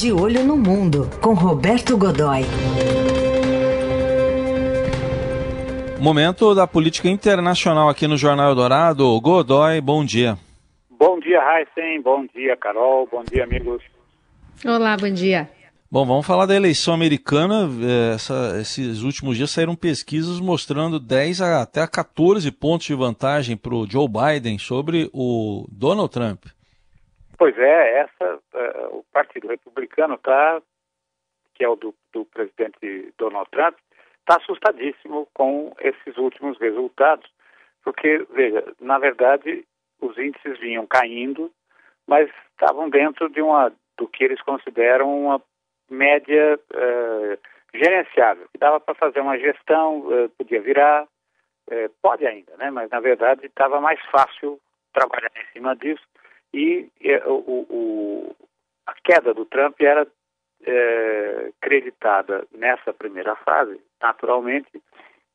De Olho no Mundo, com Roberto Godoy. Momento da política internacional aqui no Jornal Eldorado. Godoy, bom dia. Bom dia, Heisen. Bom dia, Carol. Bom dia, amigos. Olá, bom dia. Bom, vamos falar da eleição americana. É, essa, esses últimos dias saíram pesquisas mostrando 10 a, até 14 pontos de vantagem para o Joe Biden sobre o Donald Trump. Pois é, essa, uh, o Partido Republicano está, que é o do, do presidente Donald Trump, está assustadíssimo com esses últimos resultados, porque, veja, na verdade, os índices vinham caindo, mas estavam dentro de uma do que eles consideram uma média uh, gerenciável, que dava para fazer uma gestão, uh, podia virar, pode ainda, né? mas na verdade estava mais fácil trabalhar em cima disso e o, o, a queda do Trump era creditada nessa primeira fase, naturalmente,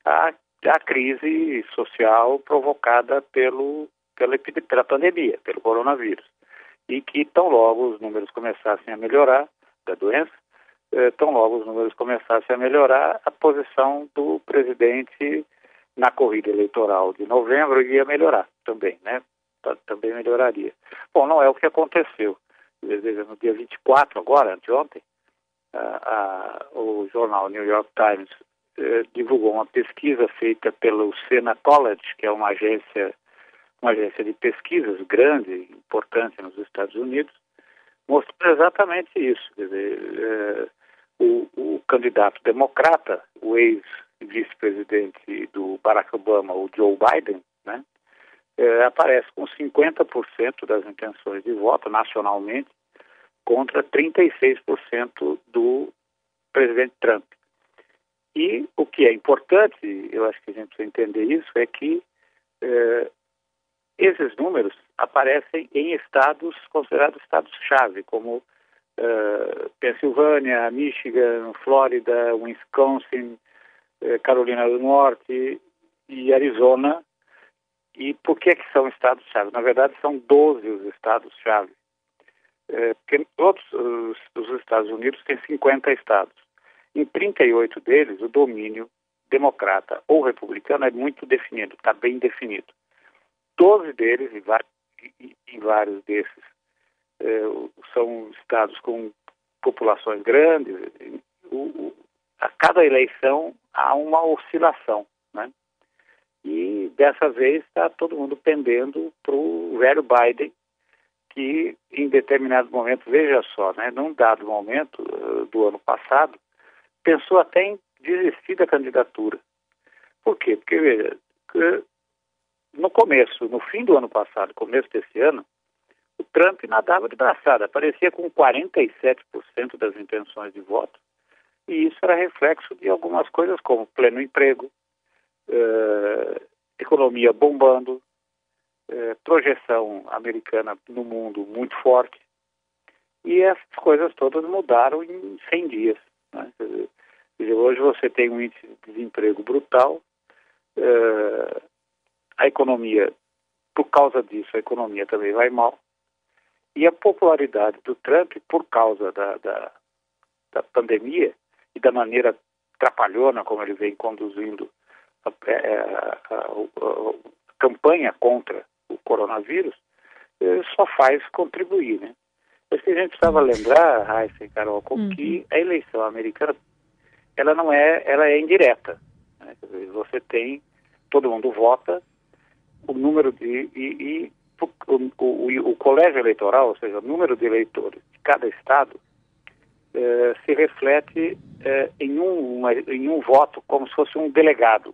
à, à crise social provocada pelo, pela, pela pandemia, pelo coronavírus. E que tão logo os números começassem a melhorar da doença, eh, tão logo os números começassem a melhorar, a posição do presidente na corrida eleitoral de novembro ia melhorar também, né? Também melhoraria. Bom, não é o que aconteceu. No dia 24, agora, anteontem, a, a, o jornal New York Times eh, divulgou uma pesquisa feita pelo Sena College, que é uma agência, uma agência de pesquisas grande, importante nos Estados Unidos, mostrou exatamente isso. Quer dizer, eh, o, o candidato democrata, o ex-vice-presidente do Barack Obama, o Joe Biden, né, é, aparece com 50% das intenções de voto nacionalmente contra 36% do presidente Trump. E o que é importante, eu acho que a gente precisa entender isso, é que é, esses números aparecem em estados considerados estados-chave, como uh, Pensilvânia, Michigan, Flórida, Wisconsin, Carolina do Norte e Arizona. E por que, que são estados-chave? Na verdade, são 12 os estados-chave. Uh, porque todos os, os Estados Unidos têm 50 estados. Em 38 deles, o domínio democrata ou republicano é muito definido, está bem definido. 12 deles, em vários desses, é, são estados com populações grandes, o, o, a cada eleição há uma oscilação, né? E dessa vez está todo mundo pendendo para o velho Biden, que em determinado momento, veja só, né, num dado momento uh, do ano passado, pensou até em desistir da candidatura. Por quê? Porque, veja, no começo, no fim do ano passado, começo desse ano, o Trump nadava de braçada, aparecia com 47% das intenções de voto, e isso era reflexo de algumas coisas como pleno emprego, eh, economia bombando, eh, projeção americana no mundo muito forte, e essas coisas todas mudaram em 100 dias. Né? Dizer, hoje você tem um índice de desemprego brutal, eh, a economia, por causa disso, a economia também vai mal, e a popularidade do Trump, por causa da, da, da pandemia e da maneira trapalhona como ele vem conduzindo a, é, a, a, a campanha contra o coronavírus, eh, só faz contribuir, né? Mas que a gente precisava lembrar, Raíssa e Carol, uhum. que a eleição americana, ela não é, ela é indireta. Né? Você tem, todo mundo vota, o número de, e, e o, o, o, colégio eleitoral, ou seja, o número de eleitores de cada estado, eh, se reflete eh, em, um, uma, em um voto como se fosse um delegado,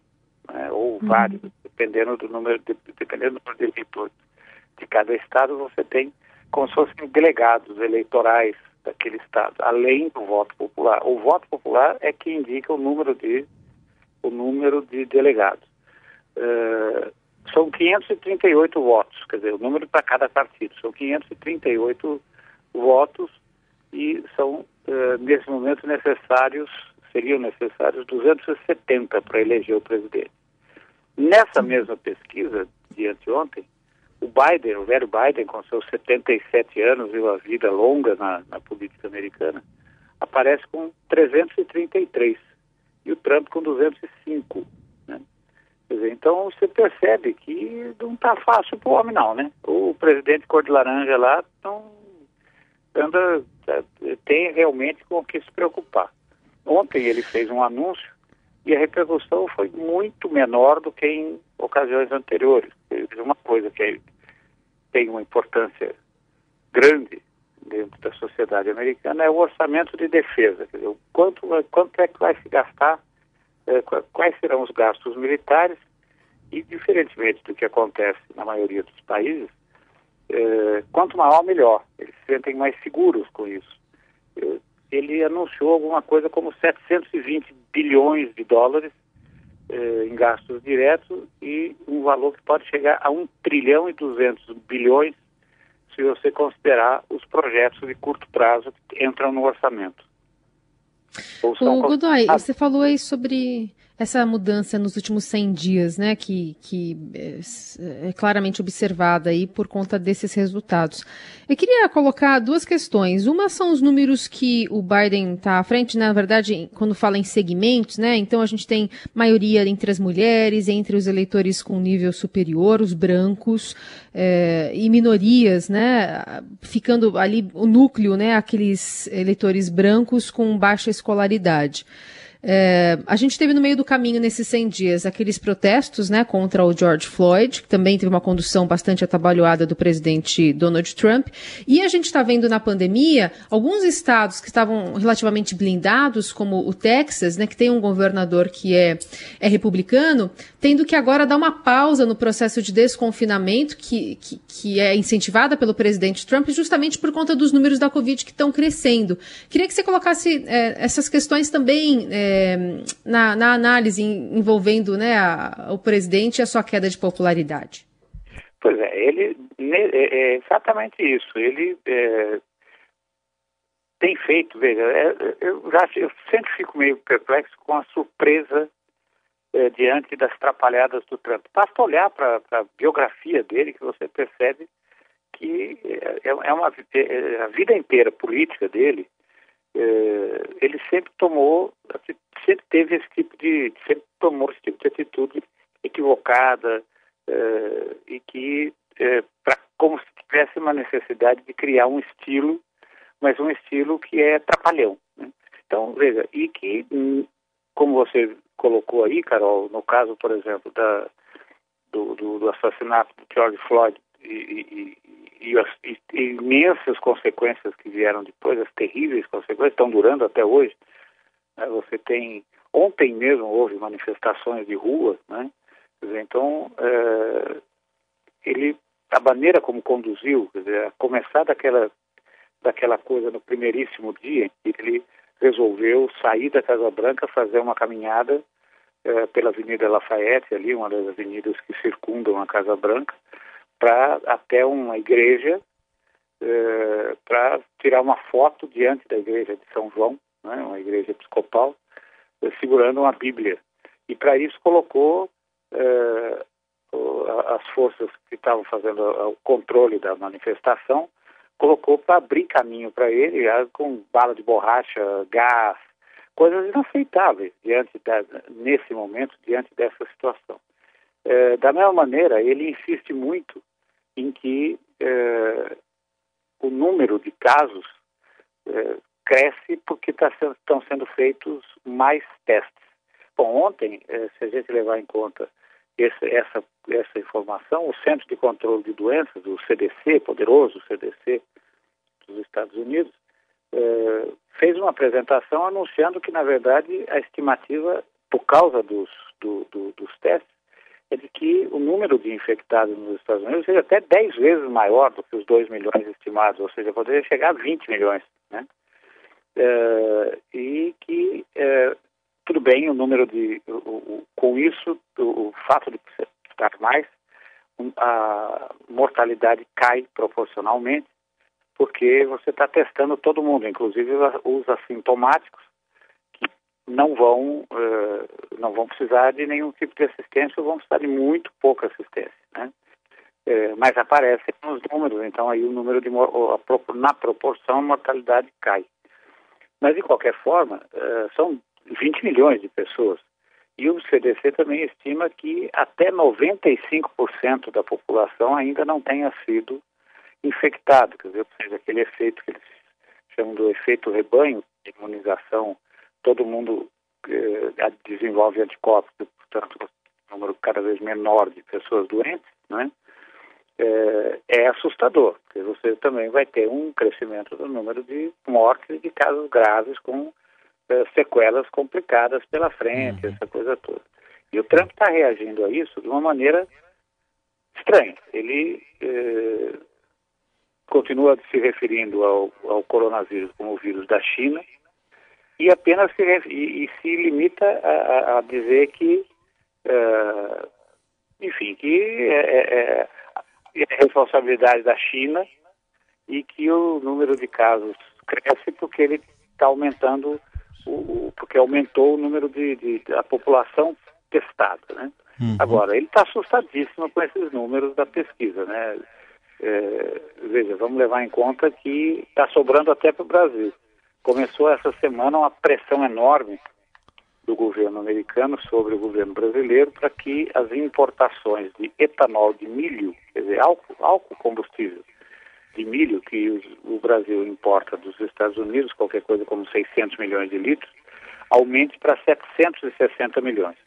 ou uhum. vários, dependendo do número de, dependendo do número de eleitores de cada estado, você tem como se fossem delegados eleitorais daquele estado, além do voto popular. O voto popular é que indica o número de o número de delegados. Uh, são 538 votos, quer dizer, o número para cada partido. São 538 votos e são, uh, nesse momento, necessários, seriam necessários 270 para eleger o presidente. Nessa mesma pesquisa, de anteontem, O Biden, o velho Biden, com seus 77 anos, viu a vida longa na, na política americana, aparece com 333 e o Trump com 205. Né? Dizer, então você percebe que não está fácil para o homem não, né? O presidente cor de laranja lá não anda, tem realmente com o que se preocupar. Ontem ele fez um anúncio e a repercussão foi muito menor do que em ocasiões anteriores. Uma coisa que tem uma importância grande dentro da sociedade americana é o orçamento de defesa. Quer dizer, quanto, quanto é que vai se gastar, é, quais serão os gastos militares e, diferentemente do que acontece na maioria dos países, é, quanto maior, melhor. Eles se sentem mais seguros com isso. É, ele anunciou alguma coisa como 720 bilhões de dólares eh, em gastos diretos e um valor que pode chegar a 1 trilhão e 200 bilhões se você considerar os projetos de curto prazo que entram no orçamento. O Godoy, você falou aí sobre essa mudança nos últimos 100 dias, né, que, que é, é, claramente observada aí por conta desses resultados. Eu queria colocar duas questões. Uma são os números que o Biden está à frente, na verdade, quando fala em segmentos, né, então a gente tem maioria entre as mulheres, entre os eleitores com nível superior, os brancos, é, e minorias, né, ficando ali o núcleo, né, aqueles eleitores brancos com baixa escolaridade. É, a gente teve no meio do caminho nesses 100 dias aqueles protestos né, contra o George Floyd, que também teve uma condução bastante atabalhoada do presidente Donald Trump. E a gente está vendo na pandemia alguns estados que estavam relativamente blindados, como o Texas, né, que tem um governador que é, é republicano, tendo que agora dar uma pausa no processo de desconfinamento que, que, que é incentivada pelo presidente Trump, justamente por conta dos números da Covid que estão crescendo. Queria que você colocasse é, essas questões também. É, na, na, análise envolvendo né, a, o presidente e a sua queda de popularidade? Pois é, ele é, é exatamente isso. Ele é, tem feito, veja, é, eu, já, eu sempre fico meio perplexo com a surpresa é, diante das trapalhadas do Trump. Basta olhar para a biografia dele que você percebe que é, é uma, é, a vida inteira política dele é, ele sempre tomou, sempre teve esse tipo de, sempre tomou esse tipo de atitude equivocada é, e que, é, pra, como se tivesse uma necessidade de criar um estilo, mas um estilo que é trapalhão. Né? Então, veja, e que, como você colocou aí, Carol, no caso, por exemplo, da, do, do, do assassinato de George Floyd e, e, e as e, imensas consequências que vieram depois, as terríveis consequências, estão durando até hoje. Né? Você tem. Ontem mesmo houve manifestações de rua, né? Então, é, ele, a maneira como conduziu, dizer, a começar daquela, daquela coisa no primeiríssimo dia, ele resolveu sair da Casa Branca, fazer uma caminhada é, pela Avenida Lafayette, ali, uma das avenidas que circundam a Casa Branca, para até uma igreja eh, para tirar uma foto diante da igreja de São João, né, uma igreja episcopal, eh, segurando uma Bíblia. E para isso colocou eh, as forças que estavam fazendo o controle da manifestação, colocou para abrir caminho para ele, com bala de borracha, gás, coisas inaceitáveis diante da, nesse momento, diante dessa situação. da mesma maneira, ele insiste muito em que eh, o número de casos eh, cresce porque tá sendo, estão sendo feitos mais testes. Bom, ontem, eh, se a gente levar em conta esse, essa, essa informação, o Centro de Controle de Doenças, o CDC, poderoso CDC dos Estados Unidos, fez uma apresentação anunciando que, na verdade, a estimativa, por causa dos, do, do, dos testes, é de que o número de infectados nos Estados Unidos seja até 10 vezes maior do que os 2 milhões estimados, ou seja, poderia chegar a 20 milhões. Né? É, e que, é, tudo bem, o número de. O, o, com isso, o, o, fato de estar mais, a mortalidade cai proporcionalmente, porque você está testando todo mundo, inclusive os assintomáticos, não vão, uh, não vão precisar de nenhum tipo de assistência ou vão precisar de muito pouca assistência. Né? é, mas aparecem nos números, então aí o número de na proporção a mortalidade cai. Mas de qualquer forma, é, são 20 milhões de pessoas. E o CDC também estima que até 95% da população ainda não tenha sido infectado, quer dizer, ou seja, aquele efeito que eles chamam do efeito rebanho, de imunização, todo mundo eh, desenvolve anticorpos, portanto, um número cada vez menor de pessoas doentes, né? É, é assustador, porque você também vai ter um crescimento do número de mortes e de casos graves com é, sequelas complicadas pela frente, uhum. essa coisa toda. E o Trump está reagindo a isso de uma maneira estranha. Ele é, continua se referindo ao, ao, coronavírus como o vírus da China e apenas se, e, e se limita a, a dizer que, uh, enfim, que é, é, é, responsabilidade da China e que o número de casos cresce porque ele está aumentando, o, porque aumentou o número de, de da população testada, né? Uhum. Agora, ele está assustadíssimo com esses números da pesquisa, né? É, veja, vamos levar em conta que está sobrando até para o Brasil. Começou essa semana uma pressão enorme do governo americano sobre o governo brasileiro para que as importações de etanol de milho, quer dizer, álcool, álcool combustível de milho que o Brasil importa dos Estados Unidos, qualquer coisa como 600 milhões de litros, aumente para 760 milhões.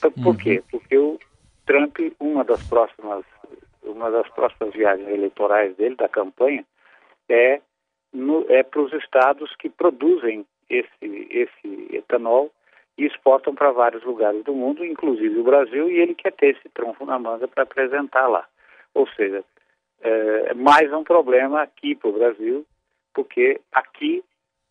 Por uhum. quê? Porque o Trump, uma das próximas uma das próximas viagens eleitorais dele, da campanha, é, é para os estados que produzem esse, esse etanol e exportam para vários lugares do mundo, inclusive o Brasil, e ele quer ter esse trunfo na manga para apresentar lá. Ou seja, é mais um problema aqui para o Brasil, porque aqui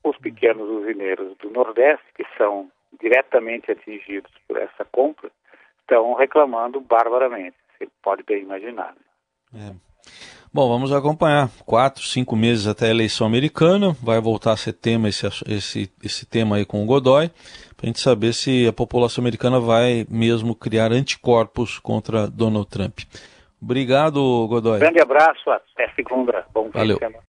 os pequenos usineiros do Nordeste, que são diretamente atingidos por essa compra, estão reclamando barbaramente. Você pode bem imaginar. É. Bom, vamos acompanhar. Quatro, cinco meses até a eleição americana. Vai voltar a ser tema esse, esse, esse tema aí com o Godoy, para a gente saber se a população americana vai mesmo criar anticorpos contra Donald Trump. Obrigado, Godoy. Grande abraço, até segunda. Bom Valeu.